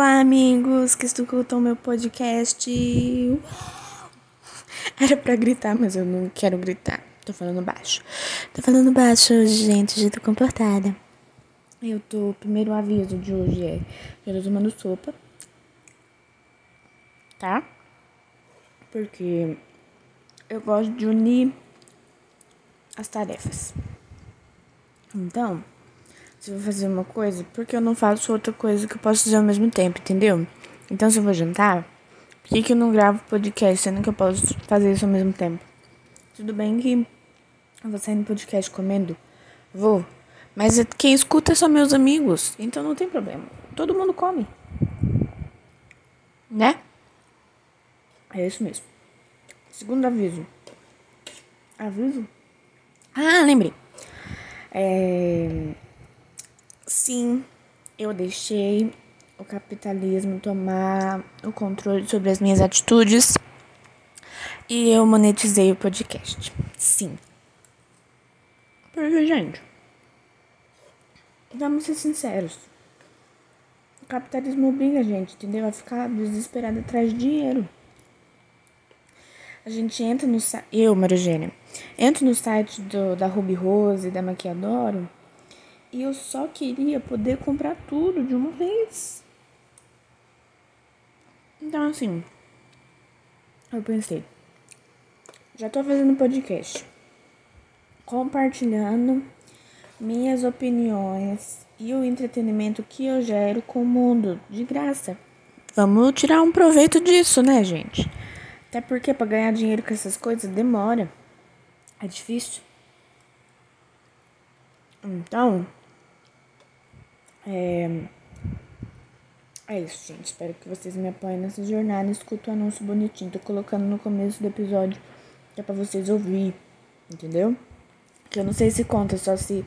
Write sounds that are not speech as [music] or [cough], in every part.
Olá, amigos que escutam meu podcast. Era pra gritar, mas eu não quero gritar. Tô falando baixo. Tô falando baixo hoje, gente. Já tô comportada. Eu tô. Primeiro aviso de hoje é: eu tô tomando sopa. Tá? Porque eu gosto de unir as tarefas. Então, se eu vou fazer uma coisa, porque eu não faço outra coisa que eu posso fazer ao mesmo tempo, entendeu? Então, se eu vou jantar, por que, que eu não gravo podcast, sendo que eu posso fazer isso ao mesmo tempo? Tudo bem que eu vou sair no podcast comendo? Vou. Mas quem escuta são meus amigos, então não tem problema. Todo mundo come. Né? É isso mesmo. Segundo aviso. Aviso? Ah, lembrei. É... Sim, eu deixei o capitalismo tomar o controle sobre as minhas atitudes e eu monetizei o podcast. Sim. Porque, gente, vamos ser sinceros. O capitalismo obriga a gente, entendeu? A ficar desesperado atrás de dinheiro. A gente entra no site. Eu, Marigênia, entro no site do, da Ruby Rose, da Maquiadoro e eu só queria poder comprar tudo de uma vez. Então, assim, eu pensei, já tô fazendo podcast, compartilhando minhas opiniões e o entretenimento que eu gero com o mundo de graça. Vamos tirar um proveito disso, né, gente? Até porque para ganhar dinheiro com essas coisas demora. É difícil. Então, é, é isso, gente. Espero que vocês me apoiem nessa jornada. Escuta o anúncio bonitinho. Tô colocando no começo do episódio que é pra vocês ouvir. Entendeu? Que eu não sei se conta só se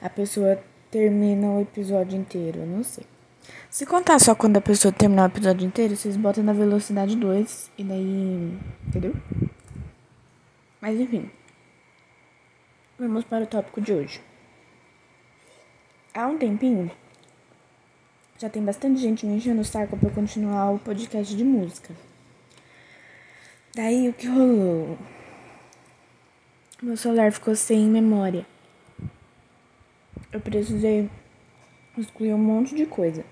a pessoa termina o episódio inteiro. Eu não sei. Se contar só quando a pessoa terminar o episódio inteiro, vocês botam na velocidade 2 e daí. Entendeu? Mas enfim. Vamos para o tópico de hoje. Há um tempinho já tem bastante gente me enchendo o saco pra continuar o podcast de música. Daí o que rolou? Meu celular ficou sem memória. Eu precisei excluir um monte de coisa.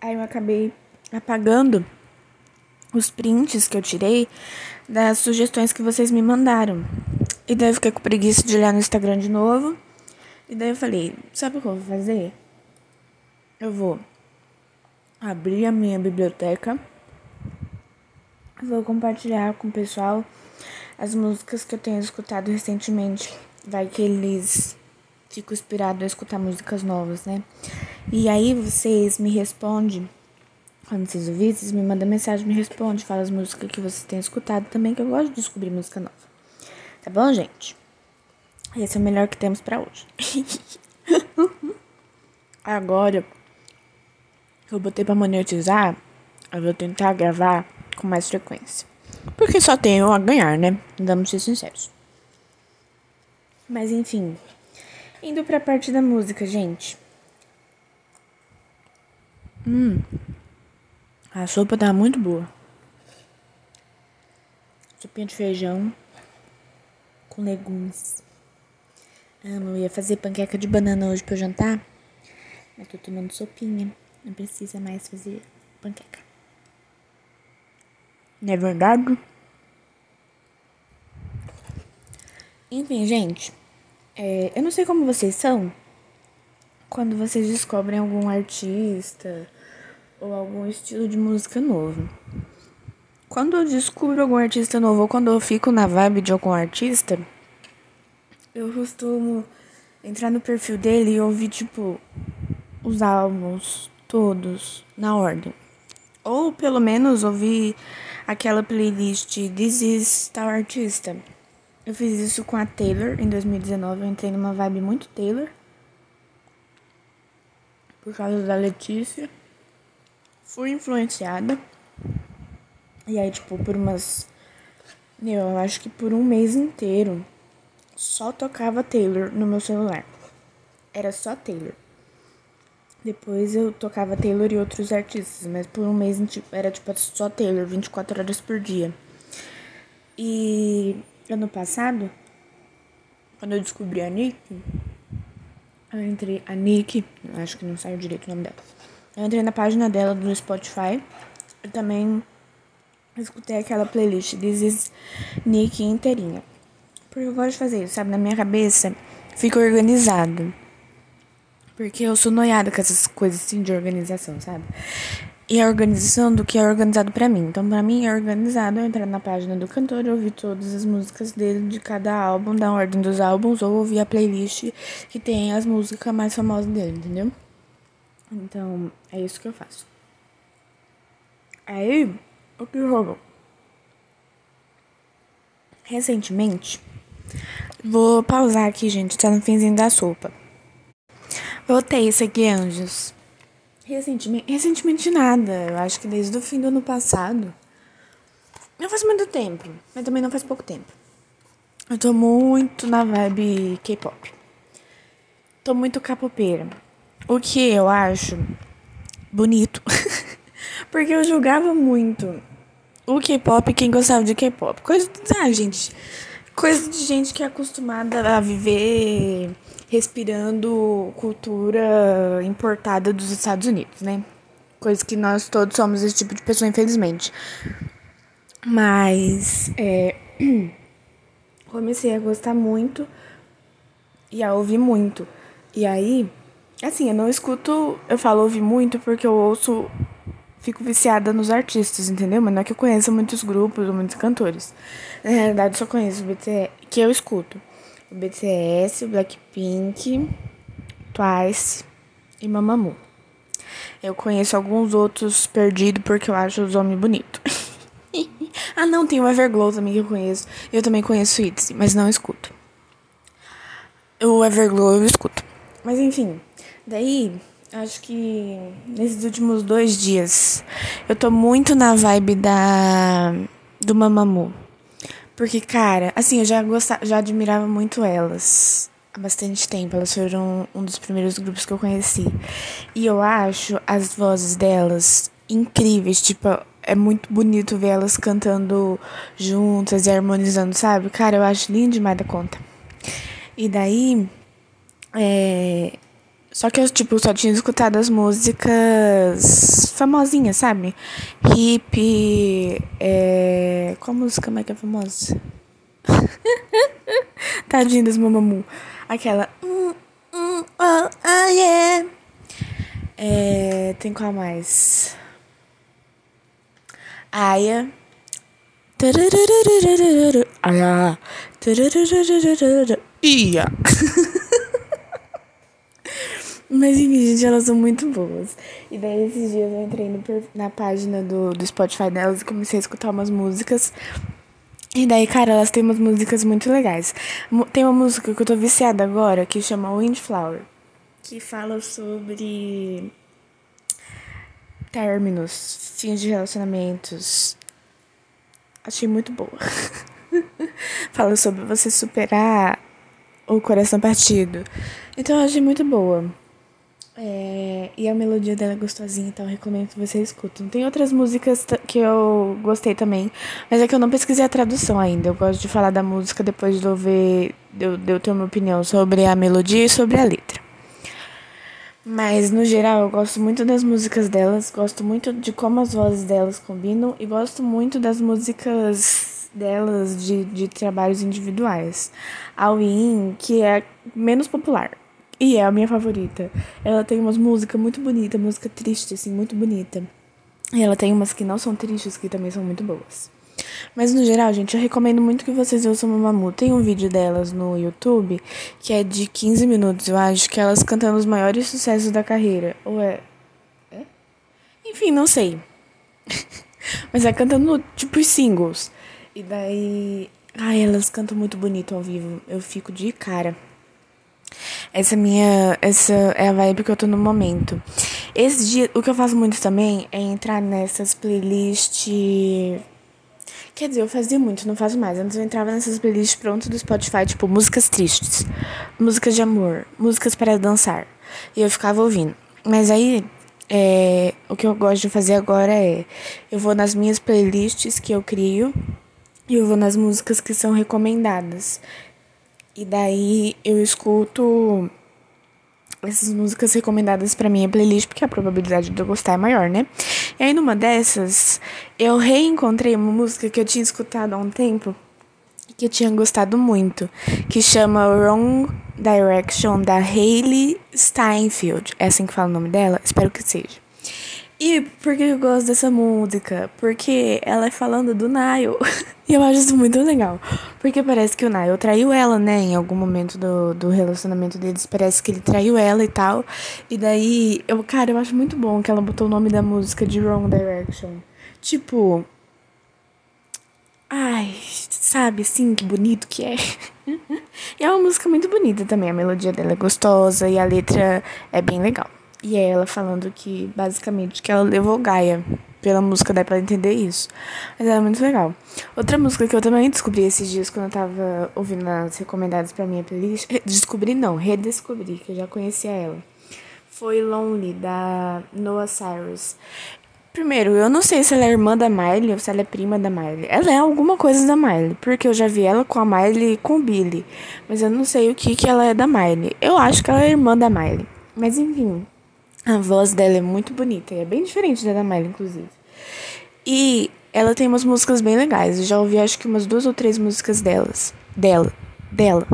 Aí eu acabei apagando os prints que eu tirei das sugestões que vocês me mandaram. E daí eu fiquei com preguiça de olhar no Instagram de novo. E daí eu falei, sabe o que eu vou fazer? Eu vou abrir a minha biblioteca. Vou compartilhar com o pessoal as músicas que eu tenho escutado recentemente. Vai que eles ficam inspirados a escutar músicas novas, né? E aí vocês me respondem. Quando vocês ouvirem, vocês me mandam mensagem, me respondem, fala as músicas que vocês têm escutado também, que eu gosto de descobrir música nova. Tá bom, gente? Esse é o melhor que temos para hoje. [laughs] Agora, eu botei para monetizar, eu vou tentar gravar com mais frequência. Porque só tenho a ganhar, né? Vamos ser sinceros. Mas enfim, indo pra parte da música, gente. Hum, a sopa tá muito boa. Sopinha de feijão com legumes. Amo, eu ia fazer panqueca de banana hoje pra jantar, mas tô tomando sopinha. Não precisa mais fazer panqueca. Não é verdade? Enfim, gente. É, eu não sei como vocês são quando vocês descobrem algum artista ou algum estilo de música novo. Quando eu descubro algum artista novo ou quando eu fico na vibe de algum artista, eu costumo entrar no perfil dele e ouvir, tipo, os álbuns, todos na ordem. Ou pelo menos ouvir aquela playlist This is tal artista. Eu fiz isso com a Taylor em 2019. Eu entrei numa vibe muito Taylor. Por causa da Letícia. Fui influenciada. E aí, tipo, por umas. Eu acho que por um mês inteiro só tocava Taylor no meu celular. Era só Taylor. Depois eu tocava Taylor e outros artistas, mas por um mês era tipo só Taylor, 24 horas por dia. E ano passado, quando eu descobri a Nick, eu entrei. A Nick, acho que não saiu direito o nome dela. Eu entrei na página dela do Spotify. Eu também escutei aquela playlist This is Nick inteirinha. Porque eu gosto de fazer isso, sabe? Na minha cabeça fica organizado. Porque eu sou noiada com essas coisas assim de organização, sabe? E a organização do que é organizado para mim. Então, para mim é organizado eu entrar na página do cantor, ouvir todas as músicas dele de cada álbum, dar ordem dos álbuns, ou ouvir a playlist que tem as músicas mais famosas dele, entendeu? Então, é isso que eu faço. Aí, o que rolou? Recentemente, vou pausar aqui, gente, tá no finzinho da sopa. Voltei isso aqui, anjos. Recentemente, recentemente nada. Eu acho que desde o fim do ano passado. Não faz muito tempo, mas também não faz pouco tempo. Eu tô muito na vibe K-pop. Tô muito capopeira. O que eu acho bonito. [laughs] Porque eu julgava muito o K-pop quem gostava de K-pop. Coisa. Ah, gente. Coisa de gente que é acostumada a viver respirando cultura importada dos Estados Unidos, né? Coisa que nós todos somos esse tipo de pessoa, infelizmente. Mas é, [clears throat] comecei a gostar muito e a ouvir muito. E aí, assim, eu não escuto, eu falo ouvir muito porque eu ouço, fico viciada nos artistas, entendeu? Mas não é que eu conheça muitos grupos ou muitos cantores. Na realidade, só conheço o BTS que eu escuto o BTS, Blackpink, Twice e Mamamoo. Eu conheço alguns outros perdidos porque eu acho os homens bonitos. [laughs] ah, não, tem o Everglow também que eu conheço. Eu também conheço o ITZY, mas não escuto. O Everglow eu escuto. Mas enfim, daí acho que nesses últimos dois dias eu tô muito na vibe da do Mamamoo. Porque, cara, assim, eu já gostava, já admirava muito elas há bastante tempo. Elas foram um dos primeiros grupos que eu conheci. E eu acho as vozes delas incríveis. Tipo, é muito bonito ver elas cantando juntas e harmonizando, sabe? Cara, eu acho lindo demais da conta. E daí. É, só que eu, tipo, só tinha escutado as músicas famosinhas, sabe? Hip. É... Qual música é que é famosa? [laughs] Tadinha das Mamamoo. Aquela. Mm, mm, oh, oh, yeah. É... Tem qual mais? Aya. Aya. Ia. [laughs] Mas enfim, gente, elas são muito boas. E daí esses dias eu entrei no, na página do, do Spotify delas e comecei a escutar umas músicas. E daí, cara, elas têm umas músicas muito legais. Tem uma música que eu tô viciada agora que chama Windflower. Que fala sobre términos, fins de relacionamentos. Achei muito boa. [laughs] fala sobre você superar o coração partido. Então eu achei muito boa. É, e a melodia dela é gostosinha, então recomendo que vocês escutem. Tem outras músicas que eu gostei também, mas é que eu não pesquisei a tradução ainda. Eu gosto de falar da música depois de eu ver, de eu, de eu ter uma opinião sobre a melodia e sobre a letra. Mas no geral eu gosto muito das músicas delas, gosto muito de como as vozes delas combinam e gosto muito das músicas delas de, de trabalhos individuais. A Win, que é menos popular. E é a minha favorita. Ela tem umas músicas muito bonitas, música triste, assim, muito bonita. E ela tem umas que não são tristes, que também são muito boas. Mas no geral, gente, eu recomendo muito que vocês ouçam Mamamoo. Tem um vídeo delas no YouTube que é de 15 minutos, eu acho, que elas cantando os maiores sucessos da carreira. Ou é. é? Enfim, não sei. [laughs] Mas é cantando, tipo, os singles. E daí. Ai, elas cantam muito bonito ao vivo. Eu fico de cara. Essa minha. Essa é a vibe que eu tô no momento. Esse dia, o que eu faço muito também é entrar nessas playlists. Quer dizer, eu fazia muito, não faço mais. Antes eu entrava nessas playlists prontas do Spotify, tipo músicas tristes, músicas de amor, músicas para dançar. E eu ficava ouvindo. Mas aí, é, o que eu gosto de fazer agora é: eu vou nas minhas playlists que eu crio e eu vou nas músicas que são recomendadas. E daí eu escuto essas músicas recomendadas para minha playlist, porque a probabilidade de eu gostar é maior, né? E aí numa dessas, eu reencontrei uma música que eu tinha escutado há um tempo que eu tinha gostado muito, que chama Wrong Direction da Hayley Steinfeld. É assim que fala o nome dela? Espero que seja. E por que eu gosto dessa música? Porque ela é falando do Niall. [laughs] e eu acho isso muito legal. Porque parece que o Niall traiu ela, né? Em algum momento do, do relacionamento deles. Parece que ele traiu ela e tal. E daí, eu, cara, eu acho muito bom que ela botou o nome da música de Wrong Direction. Tipo. Ai, sabe assim, que bonito que é. [laughs] e é uma música muito bonita também. A melodia dela é gostosa e a letra é bem legal. E é ela falando que, basicamente, que ela levou Gaia. Pela música dá pra entender isso. Mas é muito legal. Outra música que eu também descobri esses dias quando eu tava ouvindo as recomendadas pra minha playlist. [laughs] Descobri não, redescobri, que eu já conhecia ela. Foi Lonely, da Noah Cyrus. Primeiro, eu não sei se ela é irmã da Miley ou se ela é prima da Miley. Ela é alguma coisa da Miley, porque eu já vi ela com a Miley e com o Billy. Mas eu não sei o que, que ela é da Miley. Eu acho que ela é irmã da Miley. Mas enfim, a voz dela é muito bonita e é bem diferente da da Miley, inclusive. E ela tem umas músicas bem legais. Eu já ouvi acho que umas duas ou três músicas delas. Dela. Dela.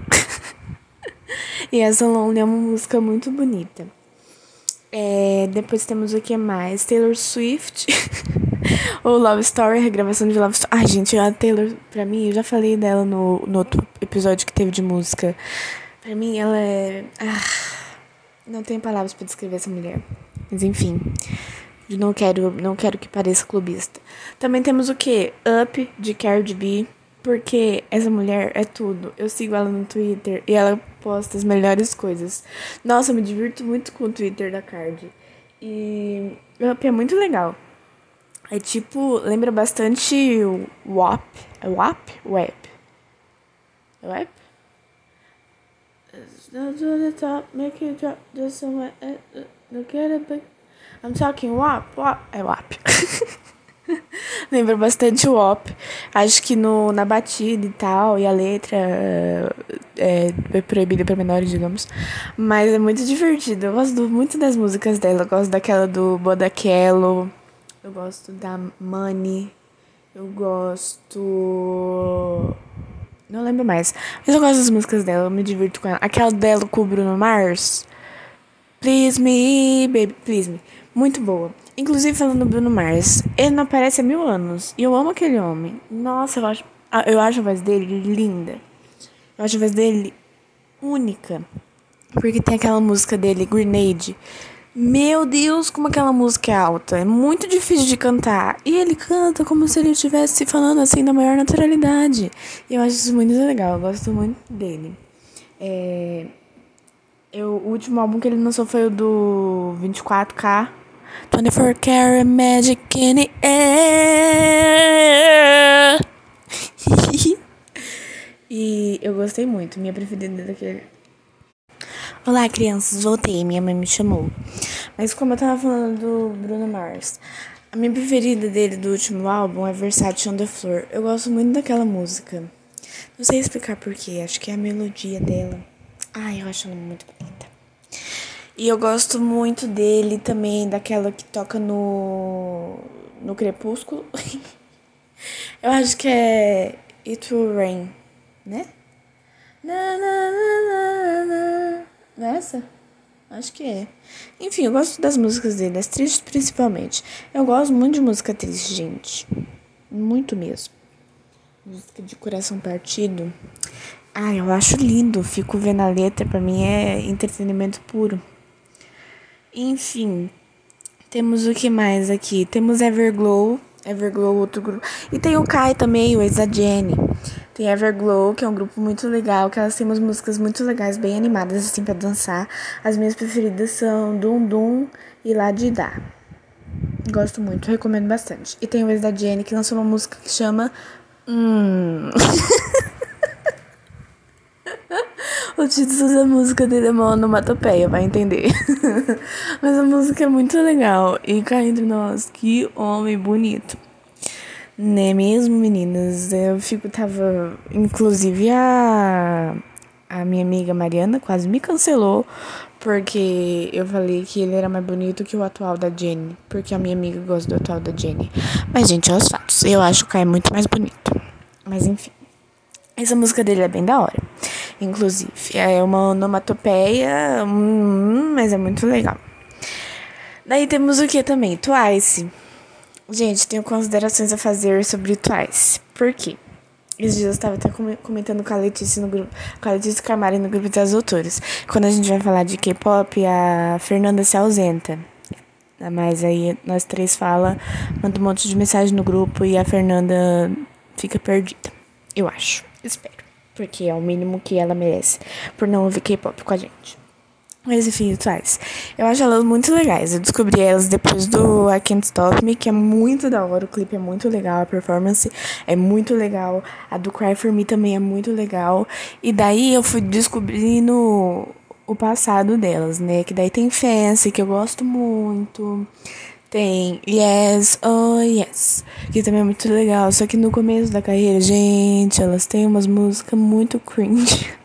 [laughs] e essa Lonely é uma música muito bonita. É, depois temos o que mais? Taylor Swift. [laughs] ou Love Story, regravação de Love Story. Ai, gente, a Taylor, pra mim, eu já falei dela no, no outro episódio que teve de música. Pra mim, ela é. Ah não tenho palavras para descrever essa mulher. Mas enfim. Não quero, não quero que pareça clubista. Também temos o que? Up de Cardi B. Porque essa mulher é tudo. Eu sigo ela no Twitter e ela posta as melhores coisas. Nossa, eu me divirto muito com o Twitter da Cardi. E Up é muito legal. É tipo, lembra bastante o WAP. É WAP? WAP. É WAP? Down to the top, make it drop just somewhere. Look at it, but I'm talking WAP, WAP. É WAP. [laughs] Lembra bastante o WAP. Acho que no, na batida e tal, e a letra é, é proibida para menores, digamos. Mas é muito divertido. Eu gosto muito das músicas dela. Eu gosto daquela do Bodaquelo. Eu gosto da Money. Eu gosto. Não lembro mais. Mas eu gosto das músicas dela, eu me divirto com ela. Aquela dela com o Bruno Mars. Please me, baby, please me. Muito boa. Inclusive, falando do Bruno Mars, ele não aparece há mil anos. E eu amo aquele homem. Nossa, eu acho, eu acho a voz dele linda. Eu acho a voz dele única. Porque tem aquela música dele, Grenade meu Deus, como aquela música é alta. É muito difícil de cantar. E ele canta como se ele estivesse falando assim na maior naturalidade. E eu acho isso muito legal. Eu gosto muito dele. É... Eu, o último álbum que ele lançou foi o do 24K. 24 Karat Magic in the Air. [laughs] e eu gostei muito. Minha preferida daquele Olá, crianças, voltei, minha mãe me chamou. Mas como eu tava falando do Bruno Mars, a minha preferida dele do último álbum é Versace on the Floor. Eu gosto muito daquela música. Não sei explicar porquê, acho que é a melodia dela. Ai, eu acho ela muito bonita. E eu gosto muito dele também, daquela que toca no. no Crepúsculo. [laughs] eu acho que é It Will Rain, né? Na, na, na, na, essa? Acho que é. Enfim, eu gosto das músicas dele, as tristes principalmente. Eu gosto muito de música triste, gente. Muito mesmo. Música de coração partido. Ah, eu acho lindo. Fico vendo a letra, pra mim é entretenimento puro. Enfim, temos o que mais aqui? Temos Everglow. Everglow, outro grupo. E tem o Kai também, o ex Jenny. Tem Everglow, que é um grupo muito legal, que elas têm umas músicas muito legais, bem animadas, assim, pra dançar. As minhas preferidas são Dum Dum e Lá de Dá. Gosto muito, recomendo bastante. E tem o ex da Jenny, que lançou uma música que chama... Hum... [laughs] O título da música dele é uma onomatopeia, vai entender. [laughs] Mas a música é muito legal. E cá entre nós, que homem bonito. Né mesmo, meninas? Eu fico, tava. Inclusive a. A minha amiga Mariana quase me cancelou porque eu falei que ele era mais bonito que o atual da Jenny. Porque a minha amiga gosta do atual da Jenny. Mas, gente, é os fatos. Eu acho que o Kai é muito mais bonito. Mas, enfim. Essa música dele é bem da hora. Inclusive. É uma onomatopeia, hum, mas é muito legal. Daí temos o que também? Twice. Gente, tenho considerações a fazer sobre Twice. Por quê? Esses dias eu estava até comentando com a Letícia no grupo, com a Letícia Camari no grupo das autoras. Quando a gente vai falar de K-pop, a Fernanda se ausenta. Mas aí nós três fala, manda um monte de mensagem no grupo e a Fernanda fica perdida. Eu acho. Espero. Porque é o mínimo que ela merece por não ouvir K-pop com a gente. Mas enfim. Eu acho elas muito legais. Eu descobri elas depois do I Can't Stop Me, que é muito da hora. O clipe é muito legal, a performance é muito legal. A do Cry For Me também é muito legal. E daí eu fui descobrindo o passado delas, né? Que daí tem Fancy, que eu gosto muito. Tem Yes, Oh Yes, que também é muito legal. Só que no começo da carreira, gente, elas têm umas músicas muito cringe. [laughs]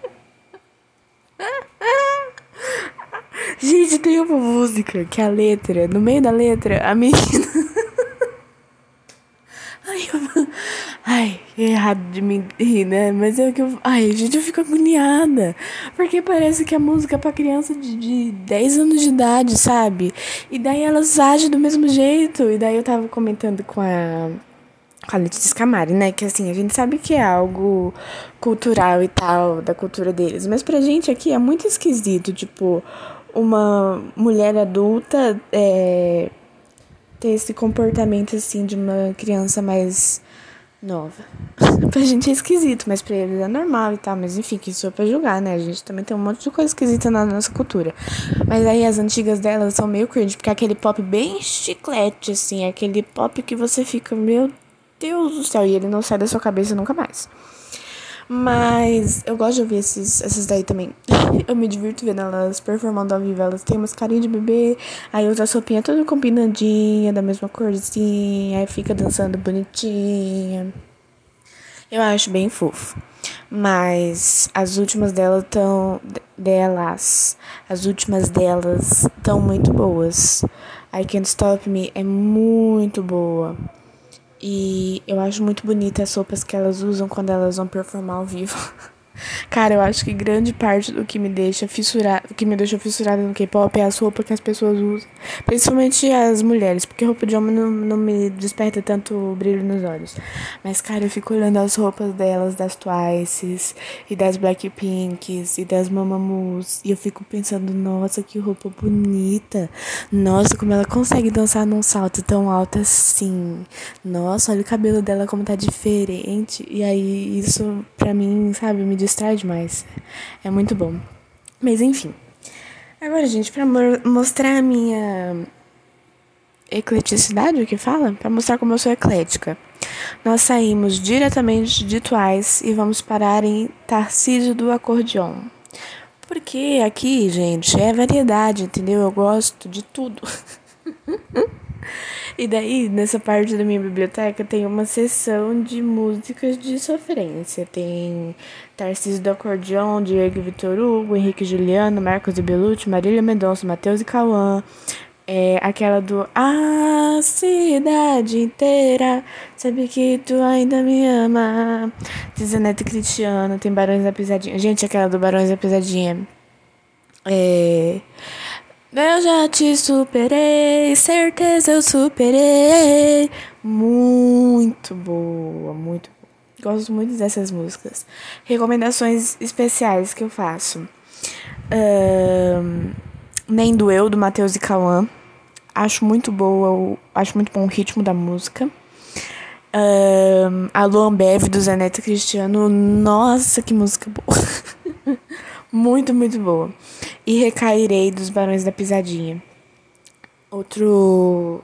Gente, tem uma música que a letra, no meio da letra, a menina. [laughs] Ai, eu... Ai, é errado de me rir, né? Mas é que eu. Ai, gente, eu fico agoniada. Porque parece que a música é pra criança de, de 10 anos de idade, sabe? E daí elas agem do mesmo jeito. E daí eu tava comentando com a com a Letícia Camari, né? Que assim, a gente sabe que é algo cultural e tal, da cultura deles. Mas pra gente aqui é muito esquisito, tipo, uma mulher adulta é, ter esse comportamento assim de uma criança mais nova. [laughs] pra gente é esquisito, mas pra eles é normal e tal. Mas enfim, que isso é pra julgar, né? A gente também tem um monte de coisa esquisita na nossa cultura. Mas aí as antigas delas são meio cringe, porque é aquele pop bem chiclete, assim, é aquele pop que você fica, meu Deus do céu, e ele não sai da sua cabeça nunca mais. Mas eu gosto de ouvir esses, essas daí também. [laughs] eu me divirto vendo elas performando ao vivo. Elas têm umas carinhas de bebê, aí usa a sopinha toda combinandinha, da mesma corzinha, aí fica dançando bonitinha. Eu acho bem fofo. Mas as últimas delas estão. delas. As últimas delas estão muito boas. I Can't Stop Me é muito boa. E eu acho muito bonita as roupas que elas usam quando elas vão performar ao vivo. [laughs] Cara, eu acho que grande parte do que me deixa fissurada, que me deixa fissurada no K-pop é as roupas que as pessoas usam. Principalmente as mulheres, porque roupa de homem não, não me desperta tanto brilho nos olhos. Mas, cara, eu fico olhando as roupas delas, das Twices, e das Blackpinks, e das Mamamoo, e eu fico pensando, nossa, que roupa bonita. Nossa, como ela consegue dançar num salto tão alto assim. Nossa, olha o cabelo dela como tá diferente. E aí, isso pra mim, sabe, me distrai demais. É muito bom. Mas enfim. Agora, gente, para mostrar a minha ecleticidade, o que fala? Para mostrar como eu sou eclética. Nós saímos diretamente de Twice e vamos parar em Tarcísio do Acordeon. Porque aqui, gente, é variedade, entendeu? Eu gosto de tudo. [laughs] E daí, nessa parte da minha biblioteca, tem uma seção de músicas de sofrência. Tem Tarcísio do Acordeon, Diego Vitor Hugo, Henrique Juliano, Marcos de Belucci, Marília Mendonça, Matheus e Cauã. É aquela do A cidade inteira sabe que tu ainda me ama. De Zanete Cristiano, tem Barões da Pisadinha. Gente, aquela do Barões da Pisadinha. É. Eu já te superei, certeza eu superei. Muito boa, muito boa. Gosto muito dessas músicas. Recomendações especiais que eu faço. Um, Nem Doeu, do Matheus e Cauã. Acho muito boa, acho muito bom o ritmo da música. Um, Alô Ambev, do Zé Neto Cristiano. Nossa, que música boa. [laughs] muito, muito boa e Recairei dos Barões da Pisadinha. Outro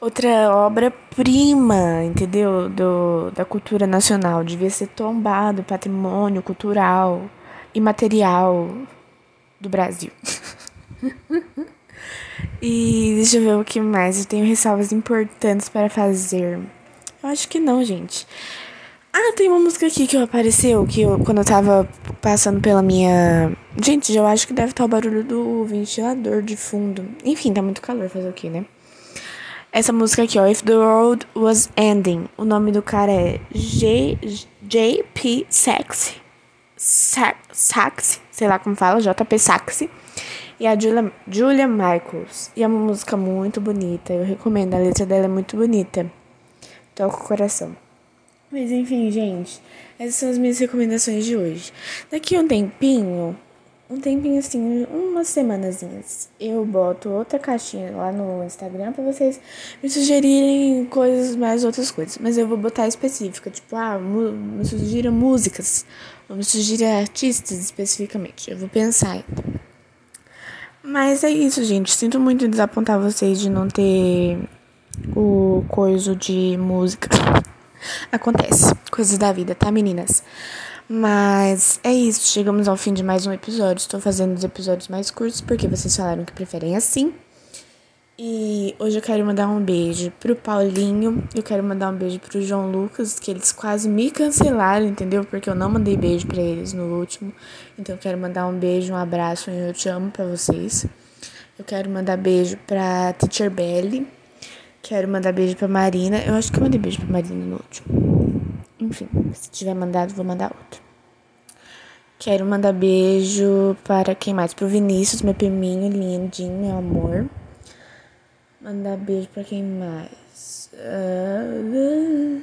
outra obra-prima, entendeu? Do, da cultura nacional. Devia ser tombado, patrimônio cultural. imaterial do Brasil. [laughs] e deixa eu ver o que mais. Eu tenho ressalvas importantes para fazer. Eu acho que não, gente. Ah, tem uma música aqui que apareceu, que eu, quando eu tava passando pela minha. Gente, eu acho que deve estar o barulho do ventilador de fundo. Enfim, tá muito calor fazer o quê, né? Essa música aqui, ó, If the World Was Ending. O nome do cara é J, JP Saxe. Saxe, sei lá como fala, JP Saxe. E a Julia, Julia Michaels. E é uma música muito bonita. Eu recomendo, a letra dela é muito bonita. Toca o coração. Mas enfim, gente, essas são as minhas recomendações de hoje. Daqui um tempinho, um tempinho assim, umas semanazinhas, eu boto outra caixinha lá no Instagram para vocês me sugerirem coisas, mais outras coisas. Mas eu vou botar específica, tipo, ah, me sugira músicas, ou me sugira artistas especificamente. Eu vou pensar. Mas é isso, gente. Sinto muito desapontar vocês de não ter o coisa de música. Acontece, coisas da vida, tá, meninas? Mas é isso, chegamos ao fim de mais um episódio. Estou fazendo os episódios mais curtos porque vocês falaram que preferem assim. E hoje eu quero mandar um beijo pro Paulinho, eu quero mandar um beijo pro João Lucas, que eles quase me cancelaram, entendeu? Porque eu não mandei beijo para eles no último. Então eu quero mandar um beijo, um abraço, um eu te amo para vocês. Eu quero mandar beijo pra Teacher Belly, Quero mandar beijo pra Marina. Eu acho que eu mandei beijo pra Marina no último. Enfim, se tiver mandado, vou mandar outro. Quero mandar beijo para quem mais? Pro Vinícius, meu priminho, lindinho, meu amor. Mandar beijo para quem mais? Uh...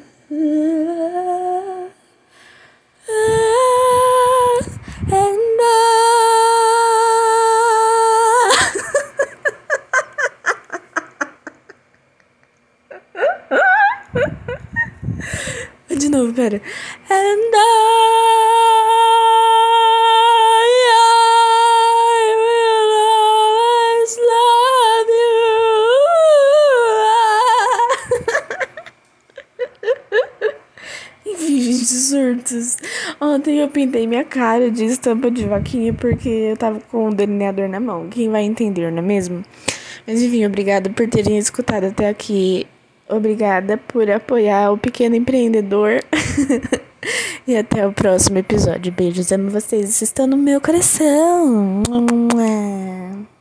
De novo, pera. And I, I will always love you. Enfim, gente, surtos. Ontem eu pintei minha cara de estampa de vaquinha porque eu tava com o delineador na mão. Quem vai entender, não é mesmo? Mas enfim, obrigada por terem escutado até aqui. Obrigada por apoiar o pequeno empreendedor. [laughs] e até o próximo episódio. Beijos, amo vocês. Vocês estão no meu coração.